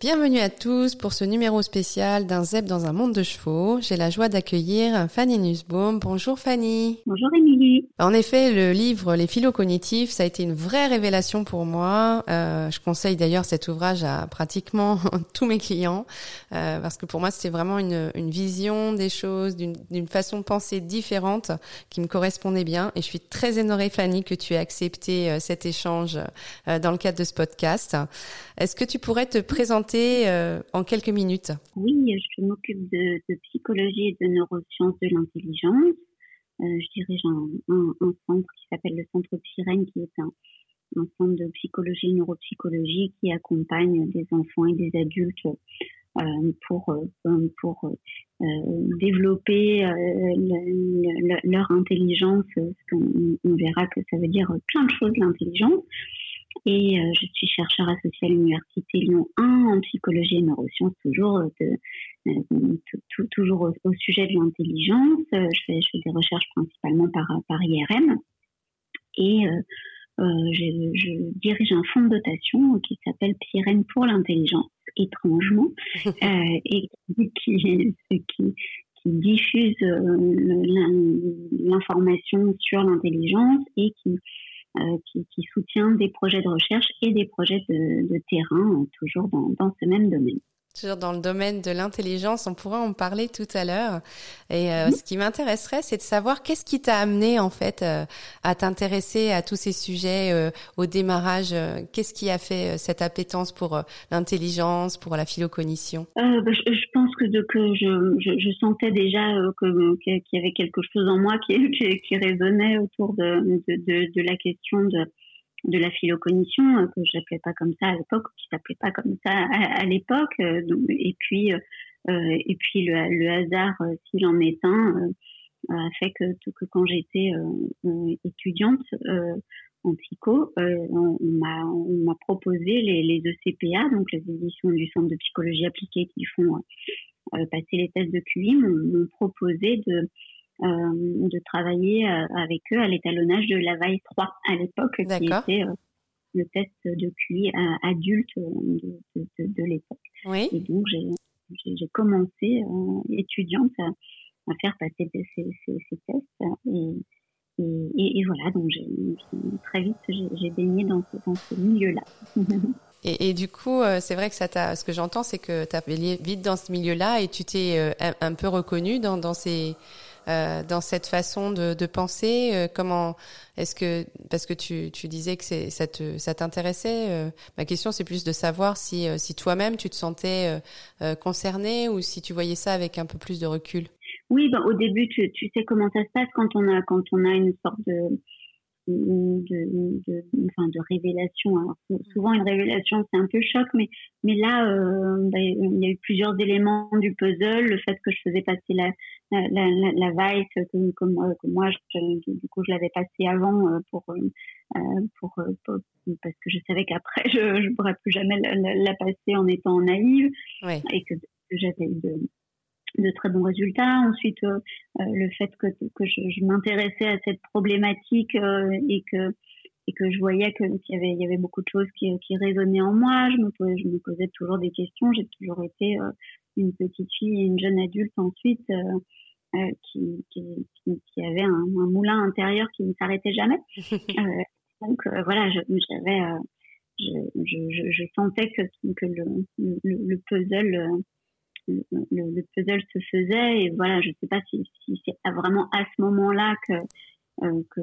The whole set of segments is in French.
Bienvenue à tous pour ce numéro spécial d'un ZEP dans un monde de chevaux. J'ai la joie d'accueillir Fanny Nussbaum. Bonjour Fanny. Bonjour Émilie. En effet, le livre Les philo-cognitifs, ça a été une vraie révélation pour moi. Euh, je conseille d'ailleurs cet ouvrage à pratiquement tous mes clients euh, parce que pour moi, c'était vraiment une, une, vision des choses, d'une façon de penser différente qui me correspondait bien. Et je suis très honorée Fanny que tu aies accepté euh, cet échange euh, dans le cadre de ce podcast. Est-ce que tu pourrais te présenter euh, en quelques minutes Oui, je m'occupe de, psychologie et de neurosciences de l'intelligence. Euh, je dirige un, centre qui s'appelle le Centre Sirène, qui est un, centre de psychologie et neuropsychologie qui accompagne des enfants et des adultes euh, pour, pour développer leur intelligence. On, verra que ça veut dire plein de choses, l'intelligence. Et euh, je suis chercheur associé à l'Université Lyon 1 en psychologie et neurosciences, toujours, euh, euh, toujours au, sujet de l'intelligence. Je fais, je fais, des recherches principalement par, par IRM. Et je, je, dirige un fonds de dotation qui s'appelle Pyrène pour l'intelligence, étrangement, et qui, qui, diffuse l'information sur l'intelligence et qui qui, qui, soutient des projets de recherche et des projets de, terrain, euh, toujours dans, ce même domaine dans le domaine de l'intelligence. On pourra en parler tout à l'heure. Et euh, ce qui m'intéresserait, c'est de savoir qu'est-ce qui t'a amené en fait euh, à t'intéresser à tous ces sujets euh, au démarrage. qu'est-ce qui a fait cette appétence pour l'intelligence, pour la philocognition? Bah, je, pense que, de, que je, je, je, sentais déjà qu'il y avait quelque chose en moi qui, qui, qui résonnait autour de, de, de, de la question de de la philocognition, euh, que je n'appelais pas comme ça à l'époque, qui s'appelait pas comme ça à, l'époque. Euh, et puis, euh, et puis le, hasard, s'il en est un, a fait que, que quand j'étais étudiante en psycho, on, m'a proposé les, les ECPA, donc les éditions du Centre de psychologie appliquée qui font passer les tests de QI, m'ont proposé de euh, de travailler euh, avec eux à l'étalonnage de la vaille 3 à l'époque, qui était euh, le test de QI adulte de, de, de, l'époque. Oui. Et donc, j'ai commencé étudiante à, à, faire passer ces, ces, ces tests. Et, et, et, voilà, donc très vite, j'ai baigné dans ce, dans ce milieu-là. Et, du coup, c'est vrai que ça t'a, ce que j'entends, c'est que tu as baigné vite dans ce milieu-là et tu t'es un, un, peu reconnu dans, dans ces euh, dans cette façon de, penser euh, Comment est-ce que parce que tu, tu disais que c'est, ça te ça t'intéressait euh, Ma question c'est plus de savoir si si toi-même tu te sentais concerné ou si tu voyais ça avec un peu plus de recul. Oui, ben, au début tu, tu sais comment ça se passe quand on a quand on a une sorte de de, de, enfin, de révélation. Souvent, une révélation, c'est un peu choc, mais, mais là, bah, il y a eu plusieurs éléments du puzzle. Le fait que je faisais passer la, la, la, la vice, que, que, moi, je, du coup, je l'avais passé avant euh, pour, euh, pour, pour, parce que je savais qu'après, je ne pourrais plus jamais la, la, passer en étant naïve. Et que, que j'avais eu de de très bons résultats. Ensuite, euh, euh, le fait que, que je, je m'intéressais à cette problématique euh, et que et que je voyais qu'il y avait il y avait beaucoup de choses qui, qui résonnaient en moi. Je me posais, je me posais toujours des questions. J'ai toujours été une petite fille et une jeune adulte ensuite qui, qui, qui, avait un, un, moulin intérieur qui ne s'arrêtait jamais. donc voilà, j'avais je, je, je, sentais que, que le, le, le puzzle le, puzzle se faisait et voilà je sais pas si, si c'est vraiment à ce moment-là que, euh, que,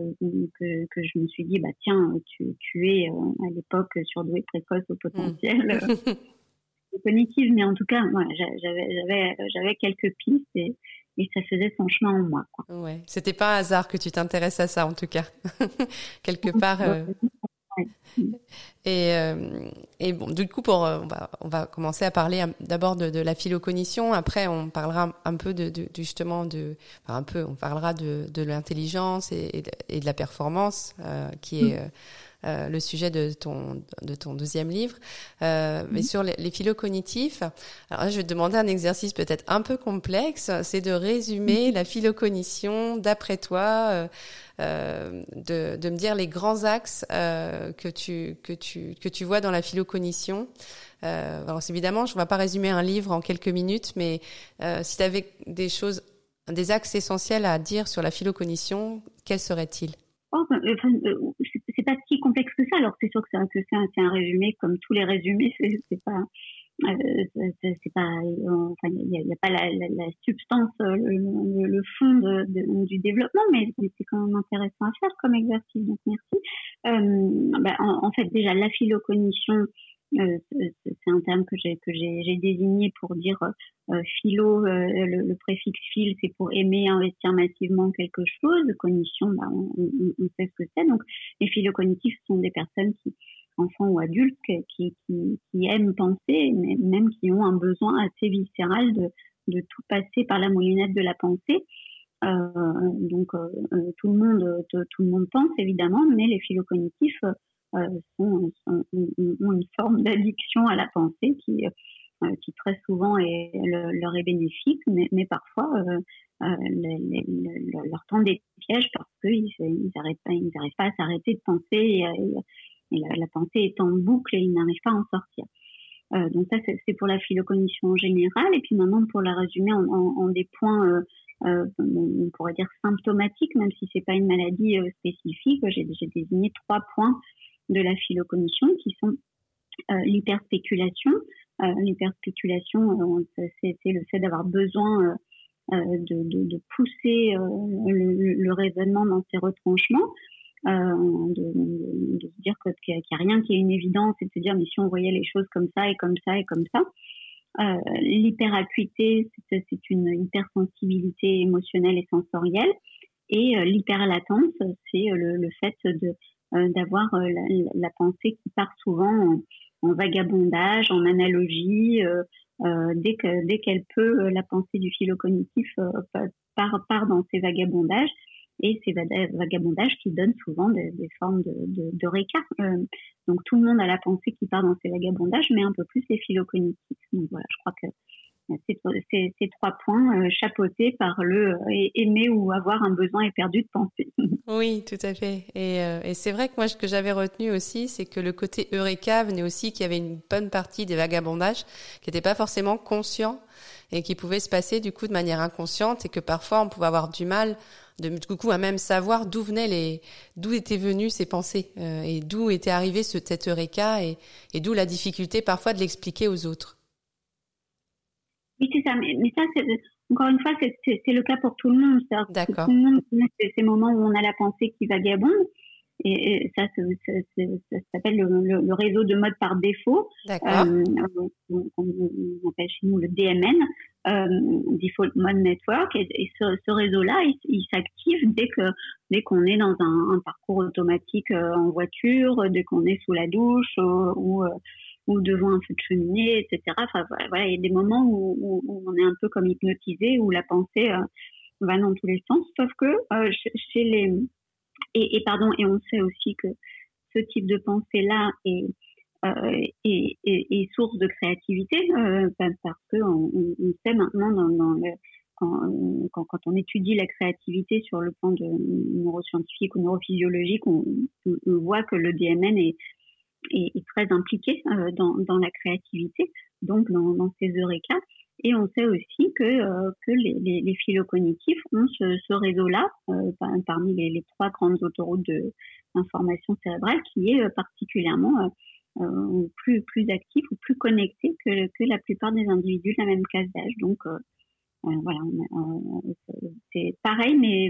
que, que je me suis dit bah tiens tu, tu es euh, à l'époque surdoué précoce au potentiel mmh. cognitive mais en tout cas voilà, j'avais j'avais j'avais quelques pistes et, et ça faisait son chemin en moi quoi. ouais. C'était pas un hasard que tu t'intéresses à ça en tout cas. Quelque part euh, et, euh, et bon, du coup, pour, euh, on, va, on va commencer à parler d'abord de, de, la philocognition. Après, on parlera un peu de, de, justement de, enfin un peu, on parlera de, de l'intelligence et, et, de la performance, euh, qui est mm. le sujet de ton de ton deuxième livre. Mais mhm. sur les, les phylocognitifs, alors je vais te demander un exercice peut-être un peu complexe, c'est de résumer mhm. la phylocognition d'après toi. Euh, de, de, me dire les grands axes euh, que tu que tu que tu vois dans la phylocognition. Euh, alors évidemment, je ne vais pas résumer un livre en quelques minutes, mais euh, si tu avais des choses, des axes essentiels à dire sur la phylocognition, quels seraient-ils? Oh, ben, c'est pas si complexe que ça. Alors c'est sûr que c'est un, résumé, comme tous les résumés, c'est pas euh, c'est pas enfin il n'y a, pas la, substance euh, le, fond du développement mais c'est quand même intéressant à faire comme exercice donc merci euh, bah, en, fait déjà la philocognition euh, c'est un terme que j'ai désigné pour dire euh, philo le, préfixe phil c'est pour aimer investir massivement quelque chose cognition bah, on, sait ce que c'est donc les philocognitifs sont des personnes enfants ou adultes qui, aiment penser, mais même qui ont un besoin assez viscéral de, tout passer par la moulinette de la pensée. Euh, donc euh, euh tout le monde tout, le monde pense évidemment, mais les philocognitifs euh, sont, ont une forme d'addiction à la pensée qui euh, très souvent leur est bénéfique, mais, parfois euh, leur tend des pièges parce qu'ils n'arrivent pas, ils à s'arrêter de penser et, la, pensée est en boucle et il n'arrive pas à en sortir. Euh, donc ça, c'est pour la phylocognition en général. Et puis maintenant, pour la résumer en, des points, euh, euh, on pourrait dire symptomatiques, même si c'est pas une maladie euh, spécifique, j'ai désigné trois points de la phylocognition qui sont euh, l'hyperspéculation. L'hyperspéculation, c'est le fait d'avoir besoin de, pousser le, raisonnement dans ses retranchements. Euh, de, se dire qu'il n'y a, rien qui est une évidence et de se dire mais si on voyait les choses comme ça et comme ça et comme ça. Euh, L'hyperacuité, c'est une hypersensibilité émotionnelle et sensorielle. Et euh, l'hyperlatence, c'est le, fait de euh, d'avoir euh, la, pensée qui part souvent en, vagabondage, en analogie. dès que dès qu'elle peut, la pensée du philo-cognitif part, part dans ses vagabondages et ces vagabondages qui donnent souvent des, formes de, de. Euh, donc tout le monde a la pensée qui part dans ces vagabondages, mais un peu plus les phylocognitifs. Donc voilà, je crois que ces, trois points euh, chapeautés par le euh, aimer ou avoir un besoin éperdu de penser. Oui, tout à fait. Et, euh, et c'est vrai que moi, ce que j'avais retenu aussi, c'est que le côté Eureka venait aussi qu'il y avait une bonne partie des vagabondages qui n'étaient pas forcément conscients et qui pouvaient se passer du coup de manière inconsciente et que parfois on pouvait avoir du mal de du coup à même savoir d'où venaient les d'où étaient venues ces pensées euh, et d'où était arrivé ce cet eureka et, et d'où la difficulté parfois de l'expliquer aux autres. Oui, c'est ça. Mais, mais ça, encore une fois, c'est le cas pour tout le monde. D'accord. Tout le monde c'est ces moments où on a la pensée qui vagabonde. Et, ça, ça, ça, s'appelle le, le, réseau de mode par défaut. D'accord. Euh, on, on, appelle chez nous le DMN, euh, Default Mode Network. Et, et ce, ce réseau-là, il, il s'active dès que dès qu'on est dans un, un parcours automatique euh, en voiture, dès qu'on est sous la douche euh, ou euh, ou devant un feu de cheminée, etc. Enfin, voilà, il y a des moments où, on est un peu comme hypnotisé, où la pensée euh, va dans tous les sens. Sauf que euh, chez les et, pardon, et on sait aussi que ce type de pensée-là est, euh, est, est, source de créativité euh, parce que on, sait maintenant quand, quand, on étudie la créativité sur le plan de neuroscientifique ou neurophysiologique, on voit que le DMN est, est, très impliqué euh, dans, la créativité, donc dans, ces eureka. Et on sait aussi que, euh, que les, les, ont ce, réseau-là, euh, parmi les, trois grandes autoroutes d'information cérébrale, qui est particulièrement plus, plus actif ou plus connecté que, que la plupart des individus de la même classe d'âge. Voilà, c'est pareil, mais,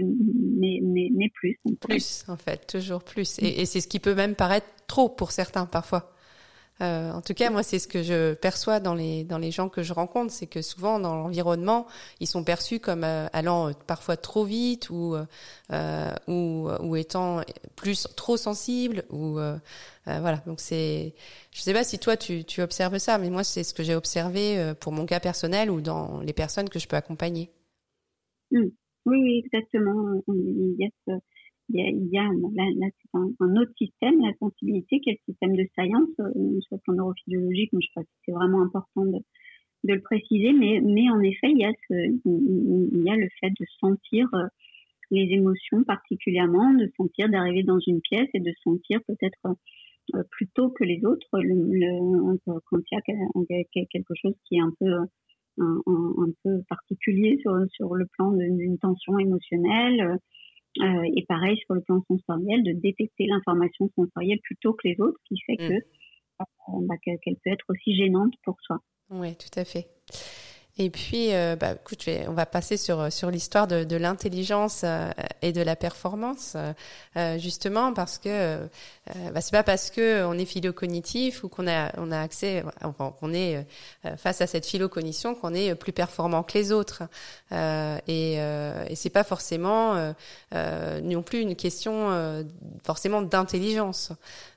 mais, mais, mais, plus. Plus, en fait, toujours plus. Et, et c'est ce qui peut même paraître trop pour certains parfois. Euh, en tout cas, moi, c'est ce que je perçois dans les dans les gens que je rencontre, c'est que souvent dans l'environnement, ils sont perçus comme euh, allant euh, parfois trop vite ou euh, ou, ou étant plus trop sensibles ou euh, voilà. Donc c'est, je sais pas si toi tu tu observes ça, mais moi c'est ce que j'ai observé pour mon cas personnel ou dans les personnes que je peux accompagner. Mmh. Oui, oui, exactement. Il y a là, c'est un, autre système, la sensibilité, qui est le système de science, euh, le plan neurophysiologique, mais je crois que c'est vraiment important de, le préciser, mais, mais en effet, il y, a il y a le fait de sentir euh, les émotions particulièrement, de sentir d'arriver dans une pièce et de sentir peut-être euh, plus tôt que les autres quand il y a quelque chose qui est un peu peu particulier sur, sur le plan d'une tension émotionnelle euh, et pareil sur le plan sensoriel, de détecter l'information sensorielle plutôt que les autres, qui fait mm. que euh, bah, qu'elle peut être aussi gênante pour soi. Oui, tout à fait. Et puis, euh, bah, écoute, on va passer sur sur l'histoire de, de l'intelligence euh, et de la performance, euh, justement parce que euh, bah, c'est pas parce que on est philo-cognitif ou qu'on a on a accès, enfin, qu'on est face à cette philo-cognition qu'on est plus performant que les autres. et et c'est pas forcément non plus une question forcément d'intelligence.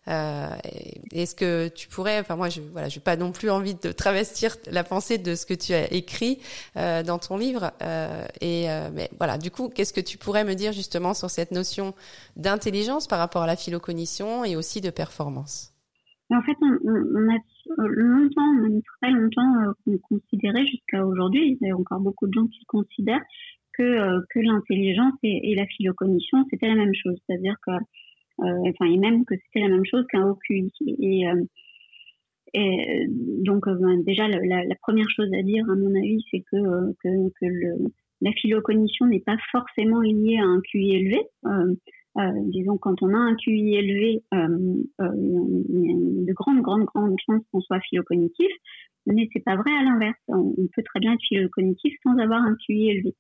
Euh, Est-ce que tu pourrais, enfin moi, je voilà, j'ai pas non plus envie de travestir la pensée de ce que tu as écrit euh, dans ton livre. Euh, et mais voilà, du coup, qu'est-ce que tu pourrais me dire justement sur cette notion d'intelligence par rapport à la philocognition et aussi de performance? En fait, on, a longtemps, même très longtemps, considéré jusqu'à aujourd'hui, il y a encore beaucoup de gens qui considèrent que, que l'intelligence et, et, la philocognition, c'était la même chose. C'est-à-dire que enfin et même que c'était la même chose qu'un OQI. Et, euh, et donc euh, ben, déjà la, première chose à dire à mon avis c'est que, que, que le, la philocognition n'est pas forcément liée à un QI élevé. Euh, euh, disons, quand on a un QI élevé, euh, il y a de grandes, grandes, grandes chances qu'on soit philocognitif, mais c'est pas vrai à l'inverse. On, peut très bien être philocognitif sans avoir un QI élevé.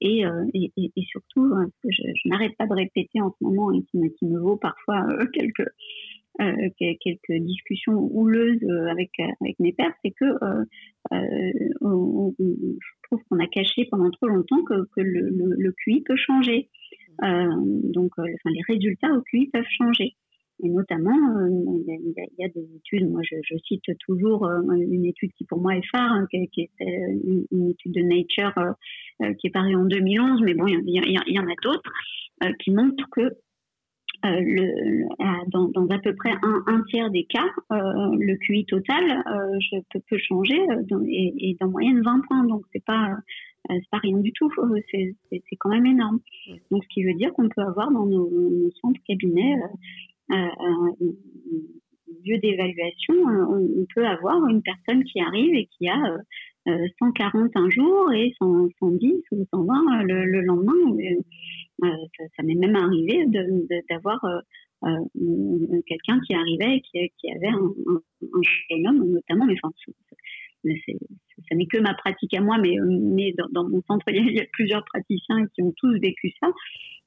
Et, euh, et, et, surtout, hein, ce que je, je n'arrête pas de répéter en ce moment et qui me, qui me vaut parfois euh, quelques, euh, quelques discussions houleuses euh, avec, avec mes pères, c'est que euh, on, je trouve qu'on a caché pendant trop longtemps que, que le, le, le QI peut changer. donc, enfin, les résultats au QI peuvent changer. Et notamment, euh, il y, a, il y, a des études, moi je, je, cite toujours euh, une étude qui pour moi est phare, hein, qui, qui, est une, une, étude de Nature euh, qui est parue en 2011, mais bon, il y, en a d'autres qui montrent que le, dans, dans, à peu près un, un tiers des cas, le QI total je, peut, peut changer dans, et, et d'en moyenne 20 points. Donc c'est pas c'est pas rien du tout. C'est quand même énorme. Donc ce qui veut dire qu'on peut avoir dans nos, nos centres cabinets lieu d'évaluation, on peut avoir une personne qui arrive et qui a 140 un jour et 110 ou 120 le, le lendemain. Euh, ça, m'est même arrivé d'avoir euh, quelqu'un qui arrivait et qui, avait un, un, un homme notamment, mais enfin, ça n'est que ma pratique à moi, mais, dans, mon centre, il y, a, plusieurs praticiens qui ont tous vécu ça, euh,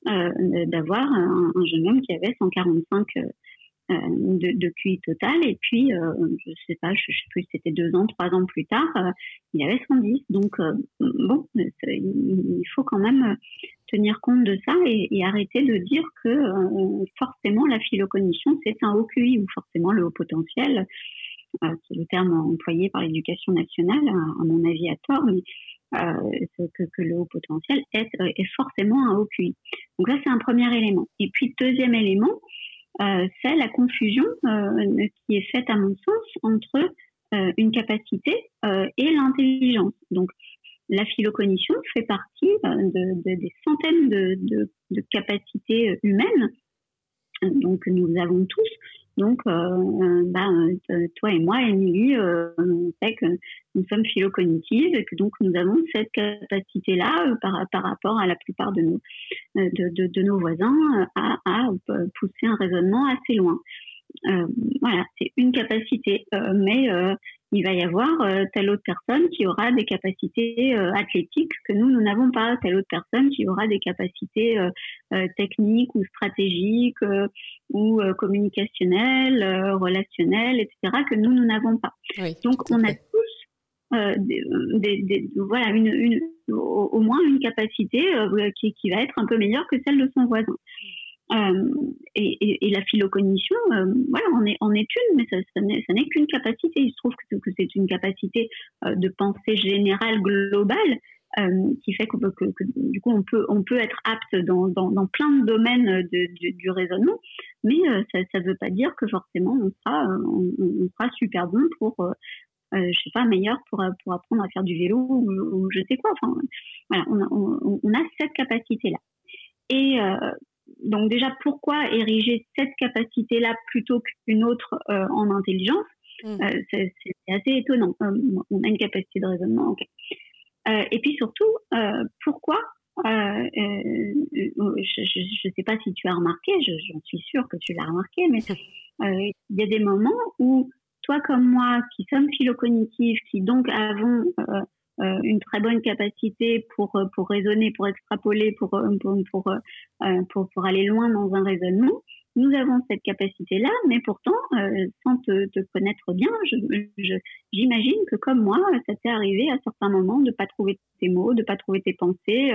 d'avoir un, un, jeune homme qui avait 145 euh, de, de QI total, et puis, euh, je sais pas, je, je sais plus, c'était deux ans, trois ans plus tard, euh, il avait 110. Donc, euh, bon, il faut quand même tenir compte de ça et, arrêter de dire que forcément la philocognition, c'est un haut QI, ou forcément le haut potentiel euh, c'est le terme employé par l'éducation nationale, à, mon avis à tort, mais euh, que, le haut potentiel est, est, forcément un haut QI. Donc là, c'est un premier élément. Et puis, deuxième élément, euh, c'est la confusion euh, qui est faite, à mon sens, entre euh, une capacité euh, et l'intelligence. Donc, la philocognition fait partie de, de, des centaines de, de, capacités humaines donc nous avons tous donc, euh, euh, bah, euh, toi et moi, Émilie, on sait que nous sommes philocognitives et que donc nous avons cette capacité-là par, par rapport à la plupart de nos, de, de, nos voisins à, à, pousser un raisonnement assez loin. Euh, voilà, c'est une capacité, euh, mais euh, il va y avoir telle autre personne qui aura des capacités athlétiques que nous, nous n'avons pas, telle autre personne qui aura des capacités techniques ou stratégiques ou communicationnelles, relationnelles, etc., que nous, nous n'avons pas. Oui, Donc, on a tous euh, des, des, des, voilà une, une, au, moins une capacité euh, qui, qui, va être un peu meilleure que celle de son voisin. Euh, et, et, et, la philocognition, euh, voilà, on est, on est une, mais ça, n'est qu'une capacité. Il se trouve que, c'est une capacité euh, de pensée générale globale qui fait que, du coup on peut on peut être apte dans, dans, plein de domaines du raisonnement, mais ça ne veut pas dire que forcément on sera on, sera super bon pour je sais pas meilleur pour pour apprendre à faire du vélo ou, je sais quoi. Enfin voilà, on a, on, a cette capacité là. Et donc déjà, pourquoi ériger cette capacité-là plutôt qu'une autre euh, en intelligence? Hmm. euh, C'est assez étonnant. Euh, on a une capacité de raisonnement, ok. et puis surtout, pourquoi Je ne sais pas si tu as remarqué, j'en suis sûre que tu l'as remarqué, mais il y a des moments où toi comme moi, qui sommes philocognitifs, qui donc avons une très bonne capacité pour euh, pour raisonner, pour extrapoler, pour euh, pour pour, pour, pour aller loin dans un raisonnement. Nous avons cette capacité-là, mais pourtant, sans te, te, connaître bien, j'imagine que comme moi, ça t'est arrivé à certains moments de pas trouver tes mots, de pas trouver tes pensées,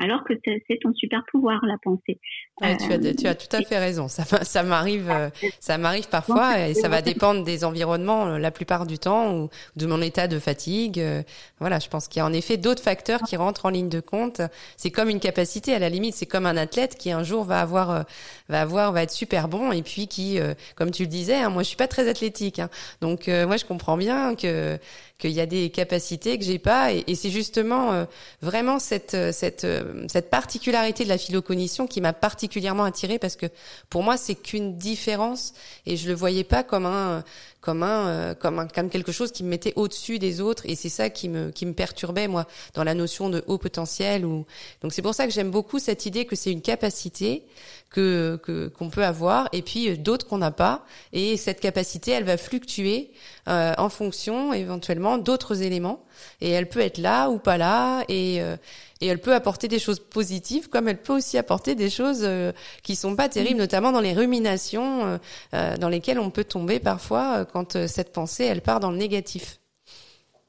alors que c'est ton super pouvoir la pensée. tu, as, tu as tout à fait raison. Ça, ça m'arrive, euh, ça m'arrive parfois et ça va dépendre des environnements euh, la plupart du temps ou de mon état de fatigue. Euh, voilà, je pense qu'il y a en effet d'autres facteurs qui rentrent en ligne de compte. C'est comme une capacité à la limite, c'est comme un athlète qui un jour va avoir, va avoir, va être super bon et puis qui, comme tu le disais, hein, moi je suis pas très athlétique, hein, donc moi je comprends bien que qu'il y a des capacités que j'ai pas et, c'est justement euh, vraiment cette cette euh, cette particularité de la philocognition qui m'a particulièrement attirée parce que pour moi c'est qu'une différence et je le voyais pas comme un comme un comme un comme quelque chose qui me mettait au-dessus des autres et c'est ça qui me qui me perturbait moi dans la notion de haut potentiel ou donc c'est pour ça que j'aime beaucoup cette idée que c'est une capacité que qu'on peut avoir et puis euh, d'autres qu'on n'a pas et cette capacité elle va fluctuer euh, en fonction éventuellement d'autres éléments et elle peut être là ou pas là et euh, et elle peut apporter des choses positives comme elle peut aussi apporter des choses euh, qui sont pas terribles notamment dans les ruminations dans lesquelles on peut tomber parfois quand cette pensée elle part dans le négatif.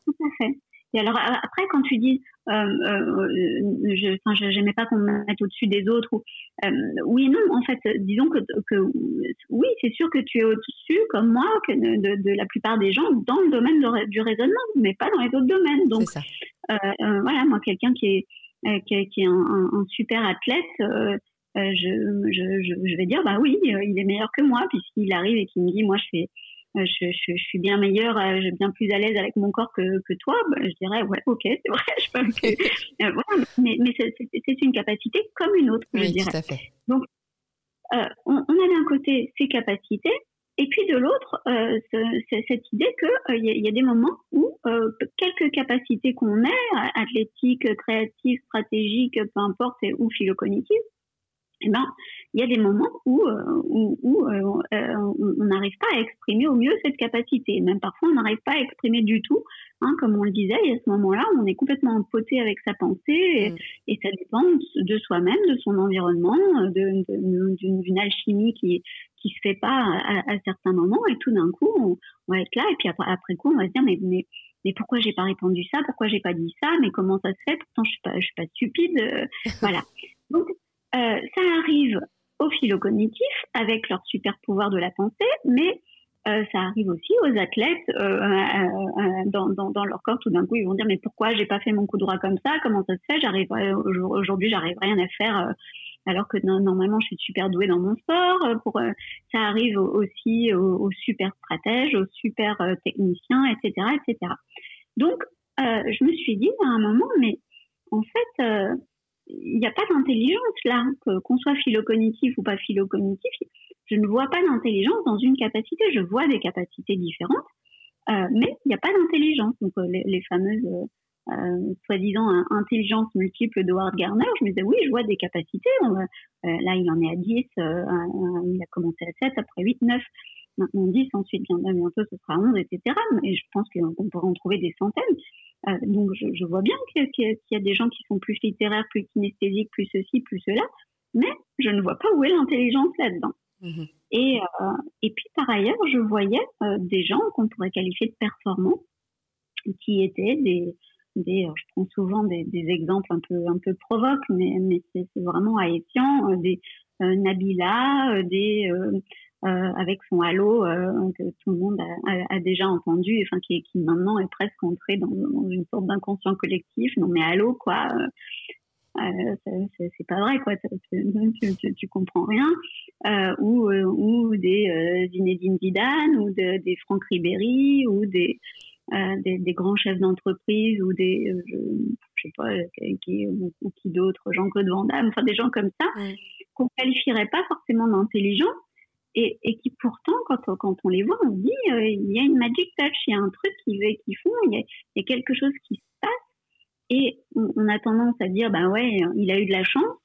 Tout à fait. Et alors après quand tu dis euh, euh, je, enfin, j'aimais pas qu'on me mette au-dessus des autres. Ou, euh, oui et non, en fait, disons que, que oui, c'est sûr que tu es au-dessus, comme moi, que de, de, la plupart des gens dans le domaine du raisonnement, mais pas dans les autres domaines. Donc, voilà, moi, quelqu'un qui est qui est, qui est un, un, super athlète, je, je, je, vais dire, bah oui, il est meilleur que moi, puisqu'il arrive et qu'il me dit, moi, je fais euh, je, je, suis bien meilleure, euh, je suis bien plus à l'aise avec mon corps que, que toi, bah, je dirais ouais, ok, c'est vrai, je peux. Euh, voilà, mais, mais c'est une capacité comme une autre, je dirais. Tout à fait. Donc, euh, on, on, a d'un côté ces capacités, et puis de l'autre, euh, cette idée qu'il il y, y, a des moments où quelques capacités qu'on ait, athlétiques, créatives, stratégiques, peu importe, ou philocognitive, eh ben, il y a des moments où, euh, où, où euh, euh, on n'arrive pas à exprimer au mieux cette capacité. Même parfois, on n'arrive pas à exprimer du tout. Hein, comme on le disait, et à ce moment-là, on est complètement empoté avec sa pensée et, mm. et ça dépend de soi-même, de son environnement, d'une alchimie qui qui se fait pas à, à, certains moments. Et tout d'un coup, on, on, va être là et puis après, après coup, on va se dire mais, mais mais pourquoi j'ai pas répondu ça? Pourquoi j'ai pas dit ça? Mais comment ça se fait? Pourtant, je suis pas, je suis pas stupide. voilà. Donc, euh, ça arrive aux philocognitifs avec leur super pouvoir de la pensée, mais euh, ça arrive aussi aux athlètes euh, dans, dans, dans, leur corps. Tout d'un coup, ils vont dire mais pourquoi j'ai pas fait mon coup droit comme ça? Comment ça se fait? J'arrive aujourd'hui, j'arrive rien à faire alors que normalement je suis super douée dans mon sport. Pour ça arrive aussi aux, super stratèges, aux super techniciens, etc., etc. Donc je me suis dit à un moment mais en fait il n'y a pas d'intelligence là, qu'on soit philocognitif ou pas philocognitif. Je ne vois pas d'intelligence dans une capacité. Je vois des capacités différentes, euh, mais il n'y a pas d'intelligence. Donc euh, les, fameuses euh, soi-disant intelligence multiple de Howard Gardner, je me disais oui, je vois des capacités. là, il en est à 10, il a commencé à 7, après 8, 9 maintenant 10, ensuite bientôt ce sera 11, etc. Et je pense qu'on pourrait en trouver des centaines. Euh, donc je, je, vois bien qu'il y, a des gens qui sont plus littéraires, plus kinesthésiques, plus ceci, plus cela, mais je ne vois pas où est l'intelligence là-dedans. Mhm. Et, euh, et puis par ailleurs, je voyais euh, des gens qu'on pourrait qualifier de performants, qui étaient des, des je prends souvent des, exemples un peu un peu provoques, mais, c'est vraiment haïtien, des Nabila, des avec son halo que tout le monde a, déjà entendu, enfin qui, maintenant est presque entré dans, une sorte d'inconscient collectif. Non mais halo quoi, euh, c'est pas vrai quoi tu, tu, comprends rien euh, ou euh, ou des euh, Zinedine Zidane ou de, des Franck Ribéry ou des euh, des, des, grands chefs d'entreprise ou des je, je, sais pas qui ou, qui d'autres Jean-Claude Van Damme enfin des gens comme ça qu'on qualifierait pas forcément d'intelligents et, et, qui pourtant, quand, quand on les voit, on se dit, il y a une magic touch, il y a un truc qui, qui font, il y, a, il y a quelque chose qui se passe et on, a tendance à dire, ben ouais, il a eu de la chance.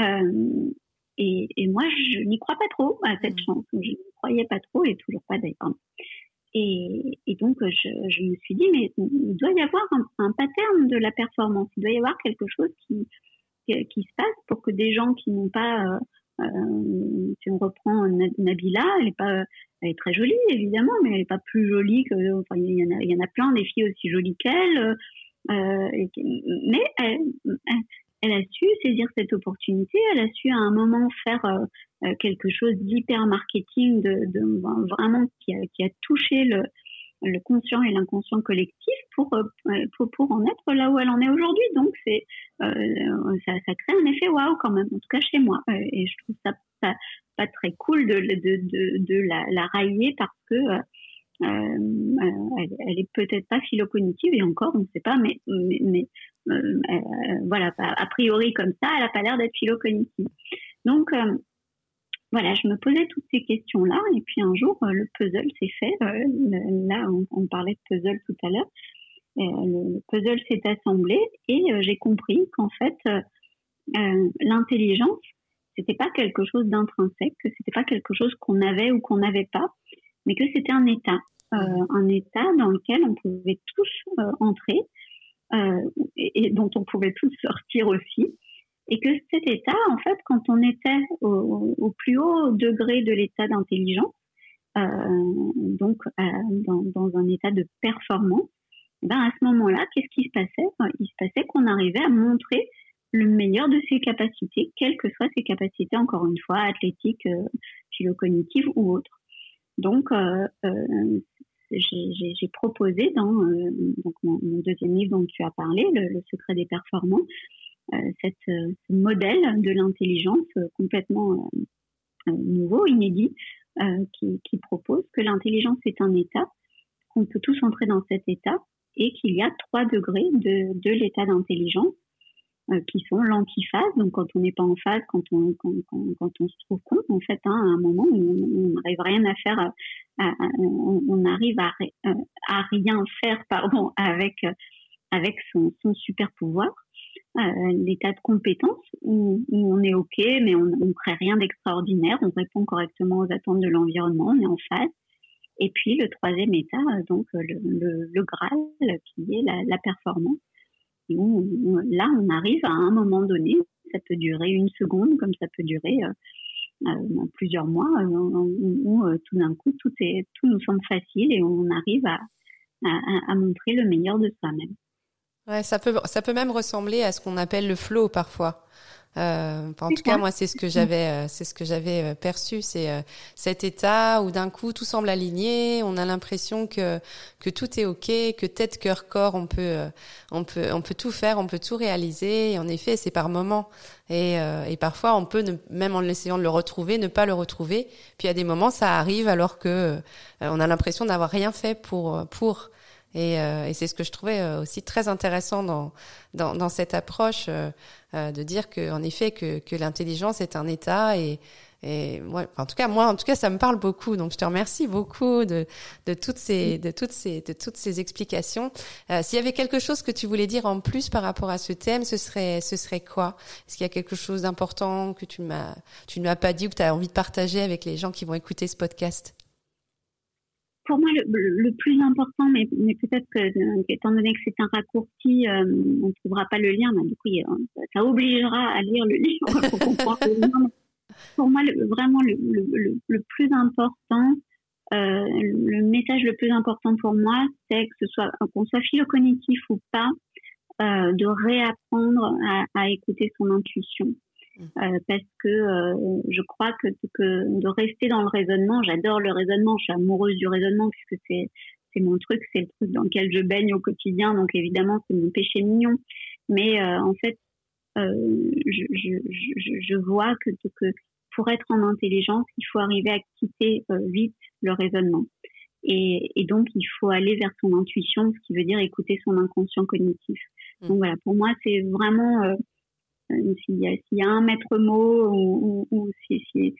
Euh, et, et, moi, je n'y crois pas trop à cette mmh. chance. Je n'y croyais pas trop et toujours pas d'ailleurs. Et, donc, je, me suis dit, mais il doit y avoir un, pattern de la performance. Il doit y avoir quelque chose qui, se passe pour que des gens qui n'ont pas, euh, euh, si on reprend Nabila, elle est pas, elle est très jolie évidemment, mais elle est pas plus jolie que, enfin, il y en a, il y en a plein des filles aussi jolies qu'elle. Euh, mais elle, elle, a su saisir cette opportunité, elle a su à un moment faire euh, euh, quelque chose d'hyper marketing, de, vraiment qui a, touché le, conscient et l'inconscient collectif pour, pour, en être là où elle en est aujourd'hui. Donc c'est euh, ça, crée un effet waouh quand même, en tout cas chez moi. Et je trouve ça, pas très cool de, la, railler parce que euh, euh, elle, est peut-être pas philocognitive et encore on ne sait pas, mais euh, voilà, a priori comme ça, elle a pas l'air d'être philocognitive. Donc voilà, je me posais toutes ces questions-là et puis un jour le puzzle s'est fait. là, on, parlait de puzzle tout à l'heure. le puzzle s'est assemblé et j'ai compris qu'en fait l'intelligence c'était pas quelque chose d'intrinsèque, que c'était pas quelque chose qu'on avait ou qu'on n'avait pas, mais que c'était un état, euh, un état dans lequel on pouvait tous euh, entrer euh, et, dont on pouvait tous sortir aussi. Et que cet état, en fait, quand on était au, plus haut degré de l'état d'intelligence, donc dans, dans, un état de performance, ben à ce moment-là, qu'est-ce qui se passait? Il se passait qu'on arrivait à montrer le meilleur de ses capacités, quelles que soient ses capacités, encore une fois, athlétiques, euh, philo-cognitives ou autres. Donc, euh, euh, j'ai proposé dans euh, mon, deuxième livre dont tu as parlé, Le, secret des performants, cette, ce modèle de l'intelligence complètement nouveau, inédit, qui, propose que l'intelligence est un état, qu'on peut tous entrer dans cet état et qu'il y a trois degrés de, de l'état d'intelligence euh, qui sont l'antiphase. Donc, quand on n'est pas en phase, quand on, se trouve con, en fait, hein, à un moment, on n'arrive rien à faire, on, on, arrive à, euh, rien faire, pardon, avec, avec son, super pouvoir. Euh, l'état de compétence où, on est OK, mais on ne crée rien d'extraordinaire, on répond correctement aux attentes de l'environnement, on est en phase. Et puis le troisième état, donc le, le, Graal, qui est la performance, là, on arrive à un moment donné, ça peut durer une seconde, comme ça peut durer euh, euh plusieurs mois, euh, où, tout d'un coup, tout, est, tout nous semble facile et on arrive à, montrer le meilleur de soi-même. Ça peut, ça peut même ressembler à ce qu'on appelle le flow parfois. Euh, en tout cas, moi, c'est ce que j'avais, euh, c'est ce que j'avais euh, perçu, c'est cet état où d'un coup tout semble aligné, on a l'impression que que tout est ok, que tête, cœur, corps, on peut, on peut, on peut tout faire, on peut tout réaliser. Et en effet, c'est par moments. Et, et parfois, on peut, ne, même en essayant de le retrouver, ne pas le retrouver. Puis à des moments, ça arrive alors que on a l'impression d'avoir rien fait pour pour et, euh, et c'est ce que je trouvais euh, aussi très intéressant dans, dans, dans cette approche euh, de dire que, en effet, que, que l'intelligence est un état et, et moi, en tout cas, moi, en tout cas, ça me parle beaucoup. Donc, je te remercie beaucoup de, de toutes ces, de toutes ces, de toutes ces explications. S'il y avait quelque chose que tu voulais dire en plus par rapport à ce thème, ce serait, ce serait quoi? Est-ce qu'il y a quelque chose d'important que tu m'as, tu ne m'as pas dit ou que tu as envie de partager avec les gens qui vont écouter ce podcast? Pour moi, le, plus important, mais, mais peut-être que, euh, étant donné que c'est un raccourci, euh, on ne trouvera pas le lien, mais du coup, ça obligera à lire le livre pour comprendre le lien. Pour moi, vraiment, le, plus important, euh, le message le plus important pour moi, c'est que ce soit qu'on soit philocognitif ou pas, de réapprendre à, à, écouter son intuition. Mmh. parce que je crois que, que de rester dans le raisonnement, j'adore le raisonnement, je suis amoureuse du raisonnement puisque c'est c'est mon truc, c'est le truc dans lequel je baigne au quotidien, donc évidemment c'est mon péché mignon. Mais en fait, je, je, je, je, vois que, que pour être en intelligence, il faut arriver à quitter vite le raisonnement. Et, et, donc, il faut aller vers son intuition, ce qui veut dire écouter son inconscient cognitif. Mmh. Donc voilà, pour moi, c'est vraiment, euh, euh, s'il y, y, a un maître mot ou, ou, ou si, si,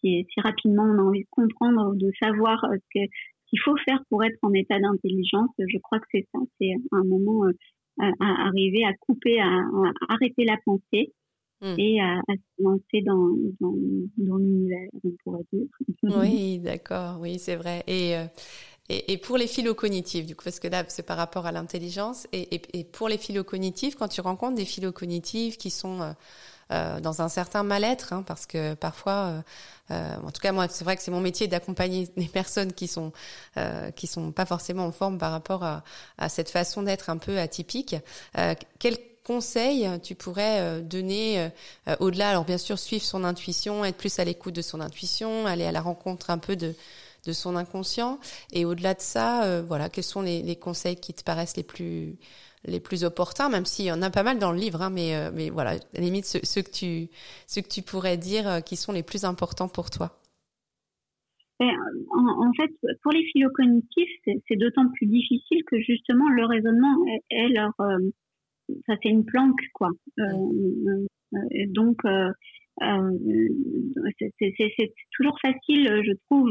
si, si, rapidement on a envie de comprendre, de savoir euh, ce qu'il faut faire pour être en état d'intelligence, je crois que c'est ça. C'est un moment à, à, arriver à couper, à, à arrêter la pensée Mmh. et à, se lancer dans, dans, dans l'univers, on pourrait dire. Oui, d'accord, oui, c'est vrai. Et, euh, et, et, pour les phylocognitifs, du coup, parce que là, c'est par rapport à l'intelligence, et, et, et, pour les phylocognitifs, quand tu rencontres des phylocognitifs qui sont euh, euh dans un certain mal-être, hein, parce que parfois, euh, en tout cas moi, c'est vrai que c'est mon métier d'accompagner des personnes qui sont qui sont pas forcément en forme par rapport à, à cette façon d'être un peu atypique. quel conseils tu pourrais euh, donner euh, euh, au-delà Alors bien sûr, suivre son intuition, être plus à l'écoute de son intuition, aller à la rencontre un peu de, de son inconscient. Et au-delà de ça, voilà, quels sont les, les, conseils qui te paraissent les plus les plus opportuns, même s'il y en a pas mal dans le livre, hein, mais mais voilà, à la limite ceux, ceux, que tu ceux que tu pourrais dire qui sont les plus importants pour toi. En, en, fait, pour les phylocognitifs, c'est d'autant plus difficile que justement le raisonnement est, leur ça c'est une planque quoi. Euh, euh, donc euh, c'est toujours facile, je trouve,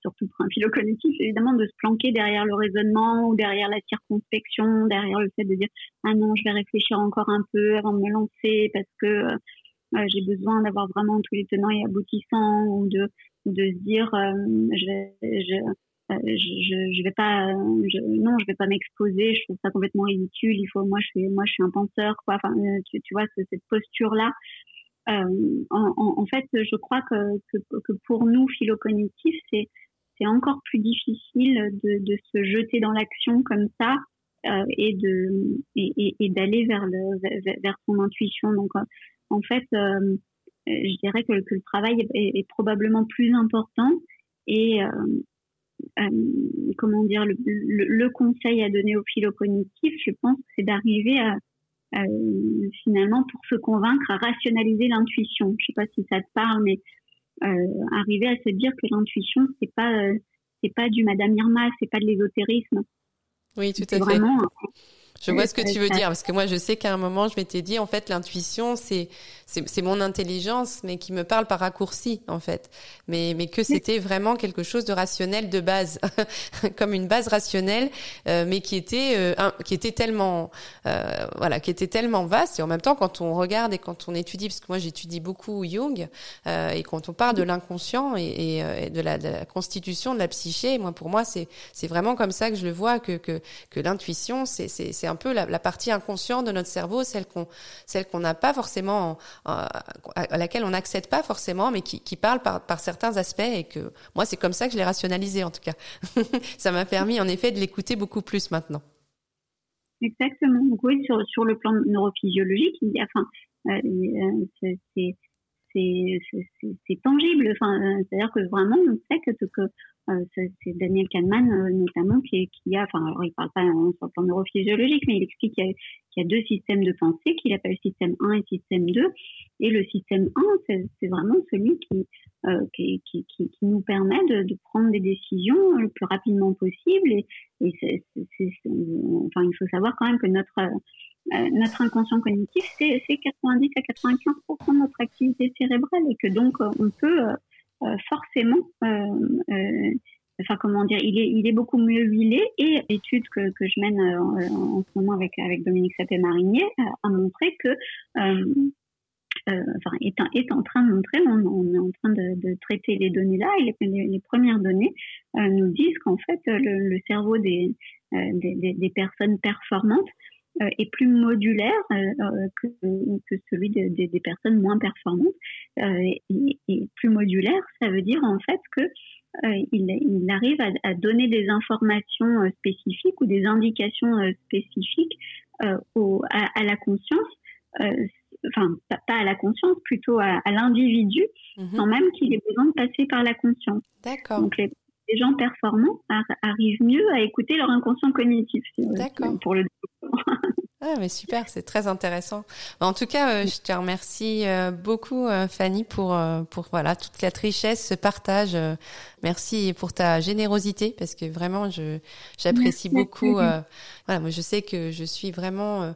surtout pour un philo cognitif, évidemment, de se planquer derrière le raisonnement ou derrière la circonspection, derrière le fait de dire ah non, je vais réfléchir encore un peu avant de me lancer parce que j'ai besoin d'avoir vraiment tous les tenants et aboutissants ou de de se dire je, je euh, je, je vais pas, je, non, je vais pas m'exposer. Je trouve ça complètement ridicule. Il faut, moi, je suis, moi, je suis un penseur, quoi. Enfin, euh, tu, tu vois, cette posture-là. Euh, en, en, fait, je crois que, que, que pour nous, philocognitifs, c'est c'est encore plus difficile de, se jeter dans l'action comme ça euh, et d'aller vers le son intuition. Donc, en fait, euh, je dirais que, le travail est, probablement plus important et, euh, comment dire, le, conseil à donner aux philocognitifs, je pense, c'est d'arriver finalement, pour se convaincre, à rationaliser l'intuition. Je sais pas si ça te parle, mais euh, arriver à se dire que l'intuition, c'est pas, euh, c'est pas du Madame Irma, c'est pas de l'ésotérisme. Oui, tout à fait. Vraiment, je vois ce que tu veux dire parce que moi je sais qu'à un moment je m'étais dit en fait l'intuition c'est c'est mon intelligence mais qui me parle par raccourci en fait. Mais mais que c'était vraiment quelque chose de rationnel de base comme une base rationnelle euh, mais qui était euh, qui était tellement euh, voilà qui était tellement vaste. Et en même temps quand on regarde et quand on étudie parce que moi j'étudie beaucoup Jung et quand on parle de l'inconscient et, et de, la, de, la, constitution de la psyché moi pour moi c'est c'est vraiment comme ça que je le vois que que que l'intuition c'est c'est un peu la, partie inconsciente de notre cerveau, celle qu'on celle qu'on n'a pas forcément, euh, à laquelle on n'accède pas forcément, mais qui, parle par, certains aspects et que moi c'est comme ça que je l'ai rationalisé en tout cas. ça m'a permis en effet de l'écouter beaucoup plus maintenant. Exactement. Donc oui, sur, le plan neurophysiologique, enfin, euh, c'est c'est tangible. Enfin, c'est-à-dire que vraiment, on sait que, que euh, c'est Daniel Kahneman euh, notamment qui, a, enfin, alors il parle pas en, en neurophysiologique, mais il explique qu'il y, a deux systèmes de pensée qu'il appelle système 1 et système 2. Et le système 1, c'est vraiment celui qui, euh, qui, nous permet de, prendre des décisions le plus rapidement possible. Et, enfin, il faut savoir quand même que notre euh, notre inconscient cognitif, c'est 90 à 95 de notre activité cérébrale et que donc on peut euh, forcément, euh, euh, enfin comment dire, il est, il est beaucoup mieux huilé. Et l'étude que, que je mène en, ce moment avec, avec Dominique Sapé-Marinier a montré que enfin, est, est, en train de montrer, on, est en train de, de, traiter les données là, et les, premières données nous disent qu'en fait, le, cerveau des, des, personnes performantes euh, est plus modulaire euh, euh, que, que, celui de, de, des personnes moins performantes. Et, et, plus modulaire, ça veut dire en fait que il, il, arrive à, à, donner des informations spécifiques ou des indications spécifiques au, à, à, la conscience enfin pas à la conscience, plutôt à, l'individu, mhm. sans même qu'il ait besoin de passer par la conscience. D'accord. Donc les, gens performants arrivent mieux à écouter leur inconscient cognitif. D'accord. Pour le ah, mais super, c'est très intéressant. En tout cas, euh, je te remercie euh, beaucoup, euh, Fanny, pour pour voilà toute cette richesse, ce partage. merci pour ta générosité, parce que vraiment, je j'apprécie beaucoup. Voilà, moi, je sais que je suis vraiment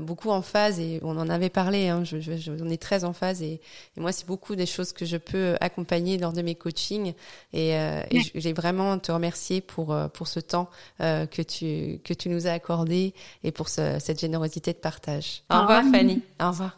beaucoup en phase, et on en avait parlé. Hein, je, je, on est très en phase, et, moi, c'est beaucoup des choses que je peux accompagner lors de mes coachings, et, et j'ai vraiment te remercier pour pour ce temps que tu que tu nous as accordé et pour ce, cette générosité de partage. Au, revoir, Fanny. Au revoir.